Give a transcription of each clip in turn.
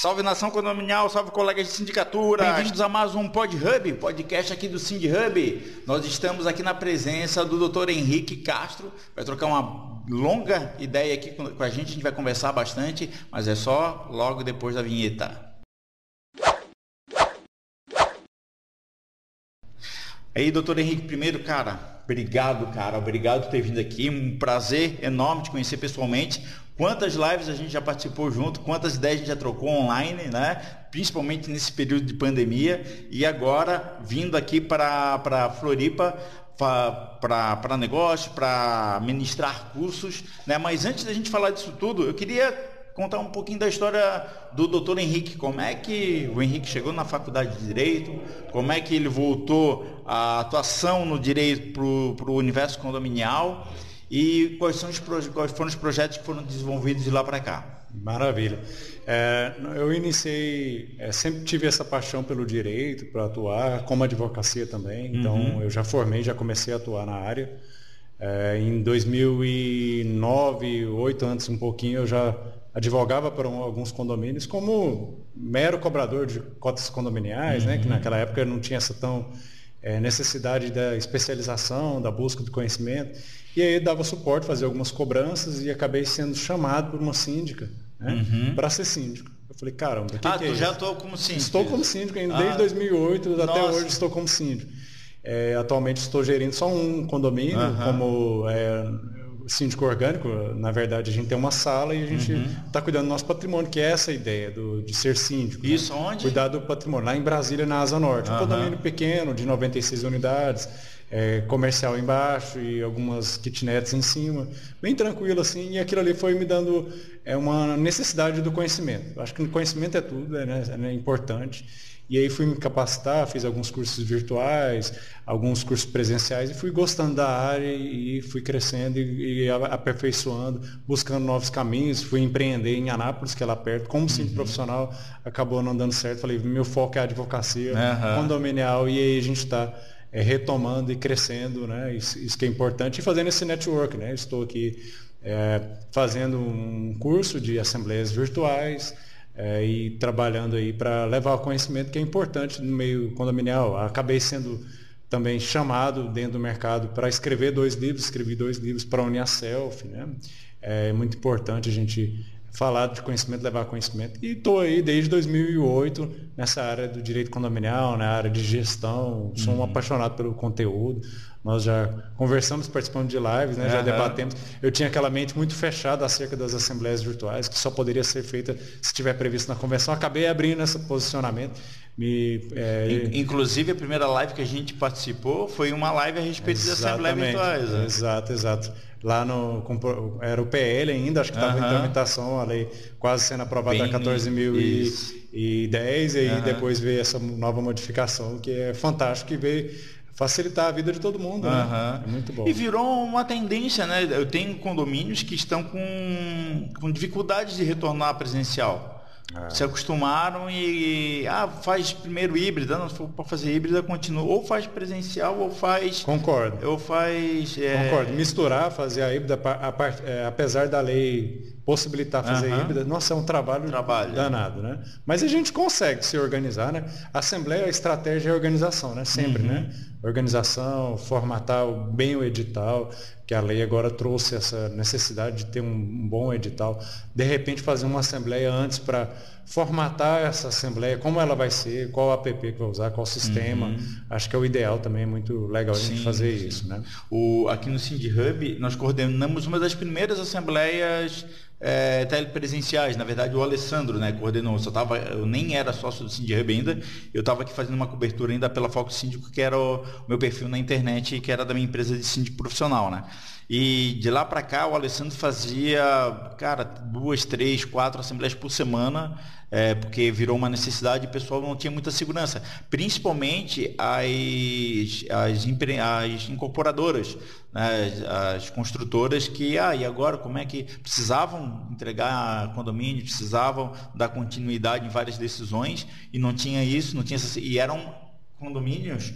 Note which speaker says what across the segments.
Speaker 1: Salve nação condominial, salve colegas de sindicatura. Bem-vindos a mais um Pod Hub, podcast aqui do Sind Hub. Nós estamos aqui na presença do Dr. Henrique Castro. Vai trocar uma longa ideia aqui com a gente, a gente vai conversar bastante, mas é só logo depois da vinheta. Aí, doutor Henrique, primeiro, cara, obrigado, cara, obrigado por ter vindo aqui. Um prazer enorme te conhecer pessoalmente. Quantas lives a gente já participou junto, quantas ideias a gente já trocou online, né? Principalmente nesse período de pandemia. E agora, vindo aqui para Floripa, para negócio, para ministrar cursos. Né? Mas antes da gente falar disso tudo, eu queria contar um pouquinho da história do doutor Henrique. Como é que o Henrique chegou na faculdade de Direito, como é que ele voltou à atuação no direito para o universo condominial e quais, são os, quais foram os projetos que foram desenvolvidos de lá para cá.
Speaker 2: Maravilha. É, eu iniciei, é, sempre tive essa paixão pelo direito, para atuar, como advocacia também. Então, uhum. eu já formei, já comecei a atuar na área. É, em 2009, oito antes um pouquinho, eu já advogava para um, alguns condomínios como mero cobrador de cotas condominiais, uhum. né? Que uhum. naquela época não tinha essa tão é, necessidade da especialização, da busca do conhecimento. E aí dava suporte, fazia algumas cobranças e acabei sendo chamado por uma síndica né, uhum. para ser síndico. Eu falei, caramba,
Speaker 1: que Ah, que é tu já estou como síndico?
Speaker 2: Estou como síndico ainda, ah. desde 2008 Nossa. até hoje estou como síndico. É, atualmente estou gerindo só um condomínio, uhum. como é, síndico orgânico, na verdade, a gente tem uma sala e a gente está uhum. cuidando do nosso patrimônio, que é essa ideia do, de ser síndico.
Speaker 1: Né? Isso né? onde?
Speaker 2: Cuidar do patrimônio. Lá em Brasília, na Asa Norte. Um condomínio pequeno, de 96 unidades, é, comercial embaixo e algumas kitnets em cima. Bem tranquilo assim, e aquilo ali foi me dando é, uma necessidade do conhecimento. Acho que conhecimento é tudo, é, né? é importante. E aí fui me capacitar, fiz alguns cursos virtuais, alguns cursos presenciais e fui gostando da área e fui crescendo e, e aperfeiçoando, buscando novos caminhos. Fui empreender em Anápolis, que é lá perto, como uhum. profissional, acabou não dando certo. Falei, meu foco é a advocacia uhum. condominial e aí a gente está é, retomando e crescendo, né? Isso, isso, que é importante e fazendo esse network, né? Estou aqui é, fazendo um curso de assembleias virtuais, é, e trabalhando aí para levar o conhecimento que é importante no meio condominial. Acabei sendo também chamado dentro do mercado para escrever dois livros, escrevi dois livros para a Uniaself, né? É muito importante a gente falar de conhecimento, levar conhecimento. E estou aí desde 2008 nessa área do direito condominial, na área de gestão. Sou um uhum. apaixonado pelo conteúdo. Nós já conversamos participando de lives, né? Uhum. já debatemos. Eu tinha aquela mente muito fechada acerca das assembleias virtuais, que só poderia ser feita se estiver previsto na convenção. Acabei abrindo esse posicionamento. Me,
Speaker 1: é... Inclusive, a primeira live que a gente participou foi uma live a respeito das assembleias virtuais. Né?
Speaker 2: Exato, exato. Lá no. Era o PL ainda, acho que estava uhum. em tramitação, a lei quase sendo aprovada Bem, a 14.010, e aí uhum. depois veio essa nova modificação, que é fantástico, que veio facilitar a vida de todo mundo, uhum. né?
Speaker 1: É muito bom. E virou uma tendência, né? Eu tenho condomínios que estão com, com dificuldades de retornar presencial. É. Se acostumaram e, ah, faz primeiro híbrida, não, se for para fazer híbrida, continua. Ou faz presencial ou faz.
Speaker 2: Concordo.
Speaker 1: Ou faz.
Speaker 2: É... Concordo. Misturar, fazer a híbrida, a, a, é, apesar da lei possibilitar fazer uhum. híbrida, nossa, é um trabalho, trabalho danado, né? Mas a gente consegue se organizar, né? Assembleia, estratégia é a organização, né? Sempre, uhum. né? Organização, formatar bem o edital, que a lei agora trouxe essa necessidade de ter um bom edital. De repente fazer uma assembleia antes para formatar essa assembleia, como ela vai ser, qual app que vai usar, qual sistema. Uhum. Acho que é o ideal também, é muito legal a gente sim, fazer sim. isso. Né?
Speaker 1: O, aqui no Cindy Hub, nós coordenamos uma das primeiras assembleias é, telepresenciais. Na verdade, o Alessandro né, coordenou. Eu, tava, eu nem era sócio do Cindy Hub ainda. Eu estava aqui fazendo uma cobertura ainda pela Foco Síndico, que era o meu perfil na internet, que era da minha empresa de síndico profissional. Né? E de lá para cá, o Alessandro fazia, cara, duas, três, quatro assembleias por semana, é, porque virou uma necessidade e o pessoal não tinha muita segurança. Principalmente as, as, as incorporadoras, né, as construtoras que, ah, e agora como é que precisavam entregar condomínio, precisavam dar continuidade em várias decisões e não tinha isso, não tinha e eram condomínios,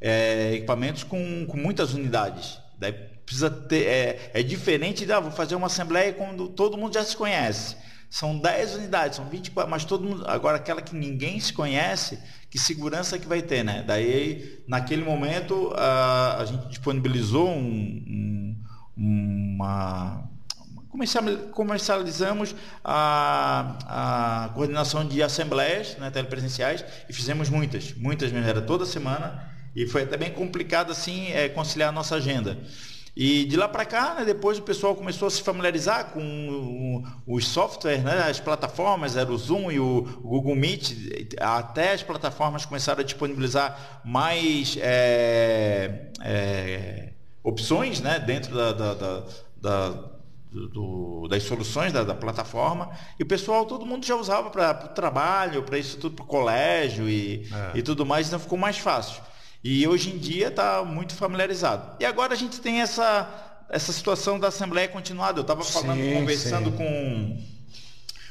Speaker 1: é, equipamentos com, com muitas unidades. Daí precisa ter. É, é diferente de, ah, vou fazer uma assembleia quando todo mundo já se conhece. são 10 unidades, são 24, mas todo mundo, agora aquela que ninguém se conhece, que segurança que vai ter, né? Daí, naquele momento, a, a gente disponibilizou um, um, uma comercializamos a, a coordenação de assembleias né, telepresenciais e fizemos muitas, muitas mesmo, era toda semana e foi até bem complicado assim é, conciliar a nossa agenda. E de lá para cá, né, depois o pessoal começou a se familiarizar com os softwares, né, as plataformas, era o Zoom e o Google Meet, até as plataformas começaram a disponibilizar mais é, é, opções né, dentro da, da, da, da do, das soluções da, da, plataforma e o pessoal todo mundo já usava para o trabalho para isso tudo para o colégio e, é. e tudo mais então ficou mais fácil e hoje em dia está muito familiarizado. E agora a gente tem essa, essa situação da Assembleia Continuada. Eu estava falando, sim, conversando sim. com,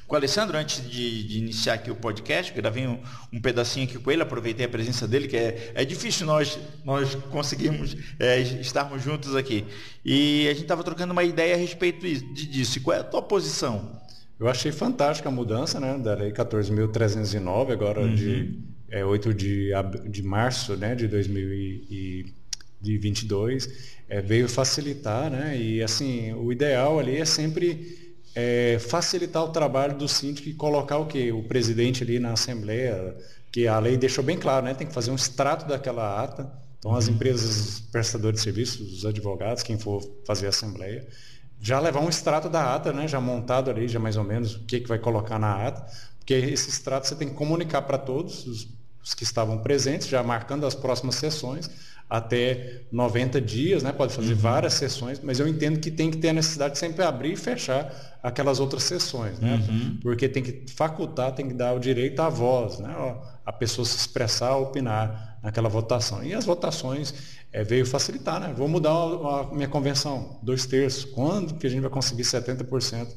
Speaker 1: com o Alessandro antes de, de, iniciar aqui o podcast. Gravei um, um, pedacinho aqui com ele, aproveitei a presença dele, que é, é difícil nós, nós conseguirmos é, estarmos juntos aqui. E a gente estava trocando uma ideia a respeito disso. E qual é a tua posição?
Speaker 2: Eu achei fantástica a mudança né, da Lei 14.309, agora uhum. de é, 8 de, de março né, de 2022, é, veio facilitar, né? E assim, o ideal ali é sempre é, facilitar o trabalho do síndico e colocar o quê? O presidente ali na Assembleia, que a lei deixou bem claro, né? Tem que fazer um extrato daquela ata. Então as uhum. empresas prestadoras de serviços, os advogados, quem for fazer a Assembleia, já levar um extrato da ata, né? Já montado ali, já mais ou menos o que, que vai colocar na ata, porque esse extrato você tem que comunicar para todos os os que estavam presentes, já marcando as próximas sessões, até 90 dias, né? pode fazer uhum. várias sessões, mas eu entendo que tem que ter a necessidade de sempre abrir e fechar aquelas outras sessões, né? Uhum. porque tem que facultar, tem que dar o direito à voz, né? a pessoa se expressar, opinar naquela votação. E as votações é, veio facilitar, né? Vou mudar a, a minha convenção, dois terços. Quando que a gente vai conseguir 70%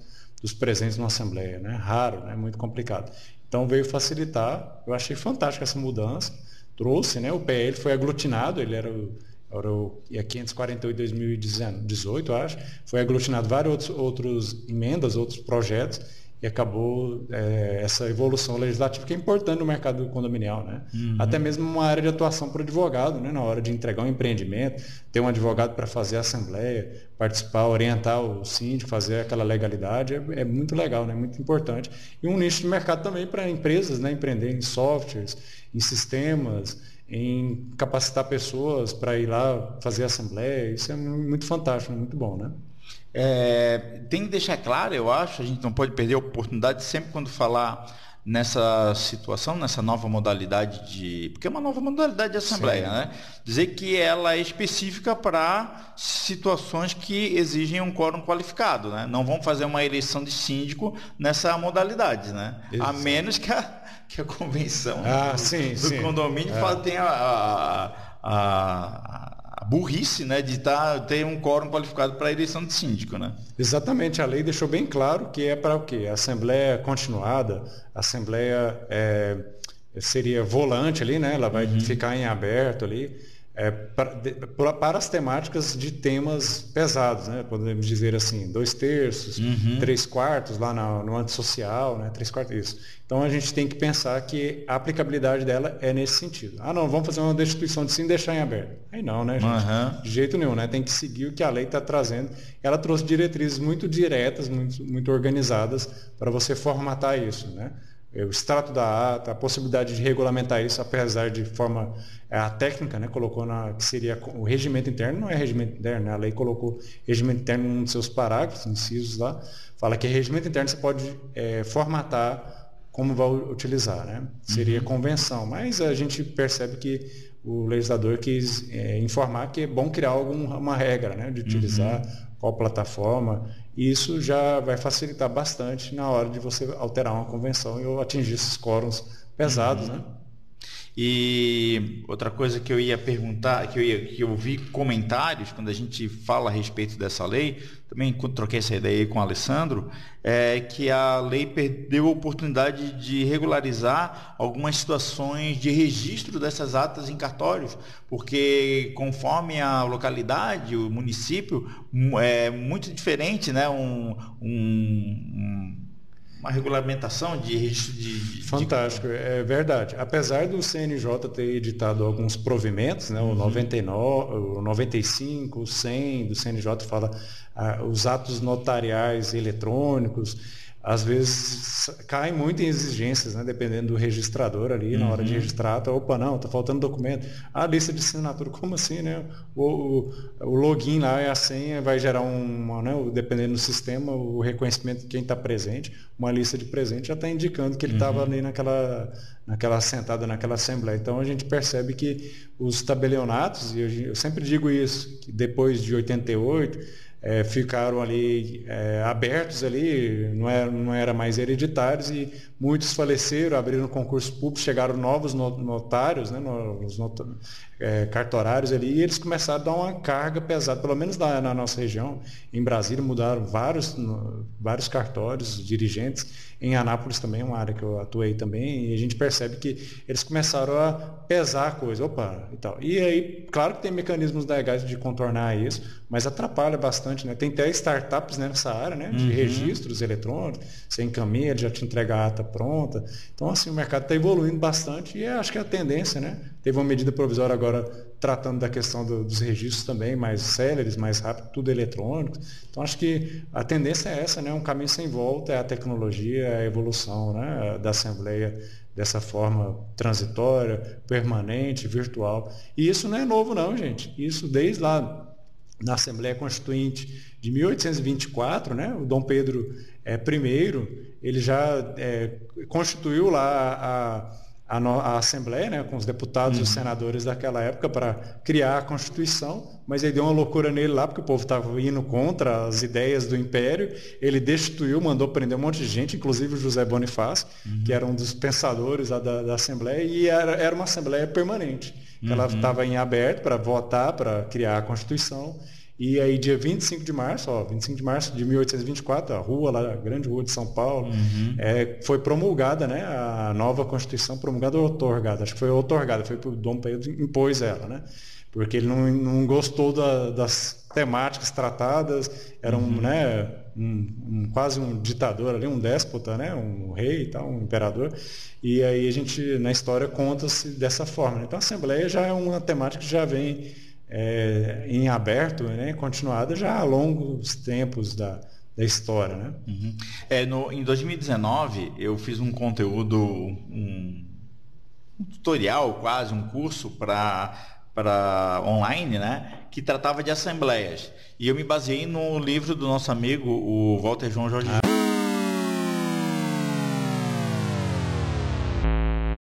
Speaker 2: dos presentes na Assembleia? Né? Raro, né? muito complicado. Então veio facilitar. Eu achei fantástica essa mudança. Trouxe, né? O PL foi aglutinado, ele era o, era o 548 2018, acho. Foi aglutinado vários outros, outros emendas, outros projetos e acabou é, essa evolução legislativa que é importante no mercado condominial, né? Uhum. Até mesmo uma área de atuação para o advogado, né? Na hora de entregar um empreendimento, ter um advogado para fazer a assembleia, participar, orientar o síndico, fazer aquela legalidade, é, é, muito legal, né? Muito importante. E um nicho de mercado também para empresas, né? Empreender em softwares, em sistemas, em capacitar pessoas para ir lá fazer assembleia, isso é muito fantástico, muito bom, né?
Speaker 1: É, tem que deixar claro, eu acho, a gente não pode perder a oportunidade sempre quando falar nessa situação, nessa nova modalidade de. Porque é uma nova modalidade de assembleia, Sim. né? Dizer que ela é específica para situações que exigem um quórum qualificado, né? Não vão fazer uma eleição de síndico nessa modalidade, né? Exato. A menos que a, que a convenção
Speaker 2: ah,
Speaker 1: do,
Speaker 2: sim,
Speaker 1: do
Speaker 2: sim.
Speaker 1: condomínio é. tenha a, a, a burrice né, de tá, ter um quórum qualificado para a eleição de síndico. Né?
Speaker 2: Exatamente, a lei deixou bem claro que é para o quê? A Assembleia continuada, a Assembleia é, seria volante ali, né? ela vai uhum. ficar em aberto ali é, para, de, para, as temáticas de temas pesados, né? podemos dizer assim, dois terços, uhum. três quartos lá no, no antissocial, né? três quartos isso. Então a gente tem que pensar que a aplicabilidade dela é nesse sentido. Ah não, vamos fazer uma destituição de sim deixar em aberto. Aí não, né, gente? Uhum. De jeito nenhum, né? Tem que seguir o que a lei está trazendo. Ela trouxe diretrizes muito diretas, muito, muito organizadas para você formatar isso, né? O extrato da ata, a possibilidade de regulamentar isso, apesar de forma é, a técnica, né, colocou na que seria o regimento interno, não é regimento interno, né, a lei colocou regimento interno num dos seus parágrafos, incisos lá, fala que regimento interno você pode é, formatar como vai utilizar, né? Seria uhum. convenção, mas a gente percebe que o legislador quis é, informar que é bom criar alguma regra, né, de utilizar uhum. qual plataforma e isso já vai facilitar bastante na hora de você alterar uma convenção e atingir esses quórums pesados, uhum. né?
Speaker 1: E outra coisa que eu ia perguntar, que eu, ia, que eu vi comentários quando a gente fala a respeito dessa lei, também troquei essa ideia aí com o Alessandro, é que a lei perdeu a oportunidade de regularizar algumas situações de registro dessas atas em cartórios, porque conforme a localidade, o município, é muito diferente, né? um, um, um uma regulamentação de registro de.
Speaker 2: Fantástico,
Speaker 1: de...
Speaker 2: é verdade. Apesar do CNJ ter editado alguns provimentos, né, o, uhum. 99, o 95, o 100 do CNJ fala ah, os atos notariais eletrônicos às vezes cai muito em exigências, né? dependendo do registrador ali, uhum. na hora de uhum. registrar, tá, opa, não, está faltando documento. A lista de assinatura, como assim, né? O, o, o login lá e a senha vai gerar uma, né? dependendo do sistema, o reconhecimento de quem está presente, uma lista de presente já está indicando que ele estava uhum. ali naquela, naquela sentada naquela assembleia. Então a gente percebe que os tabelionatos, e eu, eu sempre digo isso, que depois de 88, é, ficaram ali é, abertos ali, não era, não era mais hereditários e muitos faleceram, abriram concurso público, chegaram novos notários, né, nos not, é, cartorários ali, e eles começaram a dar uma carga pesada, pelo menos na, na nossa região. Em Brasília mudaram vários, vários cartórios, dirigentes. Em Anápolis também, uma área que eu atuei também, e a gente percebe que eles começaram a pesar a coisa, opa, e tal. E aí, claro que tem mecanismos legais de contornar isso, mas atrapalha bastante, né? Tem até startups né, nessa área, né? De uhum. registros eletrônicos, você encaminha, já te entrega a ata pronta. Então, assim, o mercado está evoluindo bastante e acho que é a tendência, né? Teve uma medida provisória agora tratando da questão do, dos registros também, mais céleres, mais rápido, tudo eletrônico. Então, acho que a tendência é essa, né? Um caminho sem volta é a tecnologia, é a evolução né? da Assembleia dessa forma transitória, permanente, virtual. E isso não é novo, não, gente. Isso desde lá na Assembleia Constituinte de 1824, né? o Dom Pedro é, I, ele já é, constituiu lá a a, no, a Assembleia, né, com os deputados uhum. e os uhum. senadores daquela época, para criar a Constituição, mas aí deu uma loucura nele lá, porque o povo estava indo contra as ideias do Império. Ele destituiu, mandou prender um monte de gente, inclusive o José Bonifácio, uhum. que era um dos pensadores da, da Assembleia, e era, era uma Assembleia permanente. Uhum. Ela estava em aberto para votar, para criar a Constituição. E aí, dia 25 de março, ó, 25 de março de 1824, a rua lá, a grande rua de São Paulo, uhum. é, foi promulgada, né? A nova Constituição promulgada ou otorgada? Acho que foi otorgada, foi o Dom Pedro impôs ela, né? Porque ele não, não gostou da, das temáticas tratadas, era um, uhum. né, um, um, quase um ditador ali, um déspota, né? Um rei e tal, um imperador. E aí a gente, na história, conta-se dessa forma. Né? Então a Assembleia já é uma temática que já vem é, em aberto, né, continuada já há longos tempos da, da história. Né?
Speaker 1: Uhum. É, no, em 2019, eu fiz um conteúdo, um, um tutorial quase, um curso para para online, né, que tratava de assembleias. E eu me baseei no livro do nosso amigo, o Walter João Jorge ah.